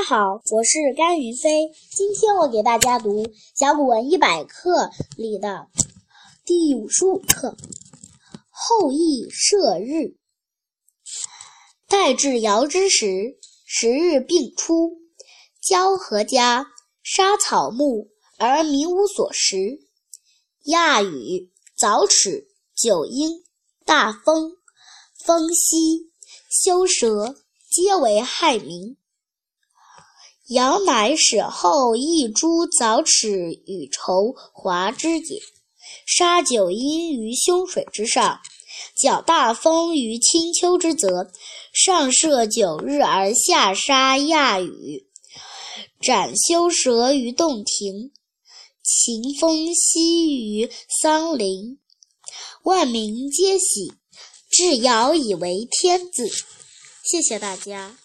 家好，我是甘云飞。今天我给大家读《甲骨文一百课》里的第五十五课《后羿射日》。待至尧之时，十日并出，交禾家，杀草木而民无所食。亚雨、早齿、九婴、大风、风息、修蛇，皆为害民。尧乃使后羿诛凿齿与仇华之也，杀九婴于凶水之上，搅大风于青丘之泽，上射九日而下杀亚羽，斩修蛇于洞庭，秦风息于桑林，万民皆喜，至尧以为天子。谢谢大家。